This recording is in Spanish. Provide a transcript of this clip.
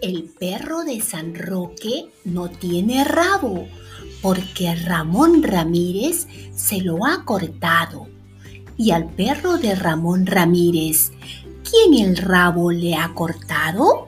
El perro de San Roque no tiene rabo porque Ramón Ramírez se lo ha cortado. Y al perro de Ramón Ramírez, ¿quién el rabo le ha cortado?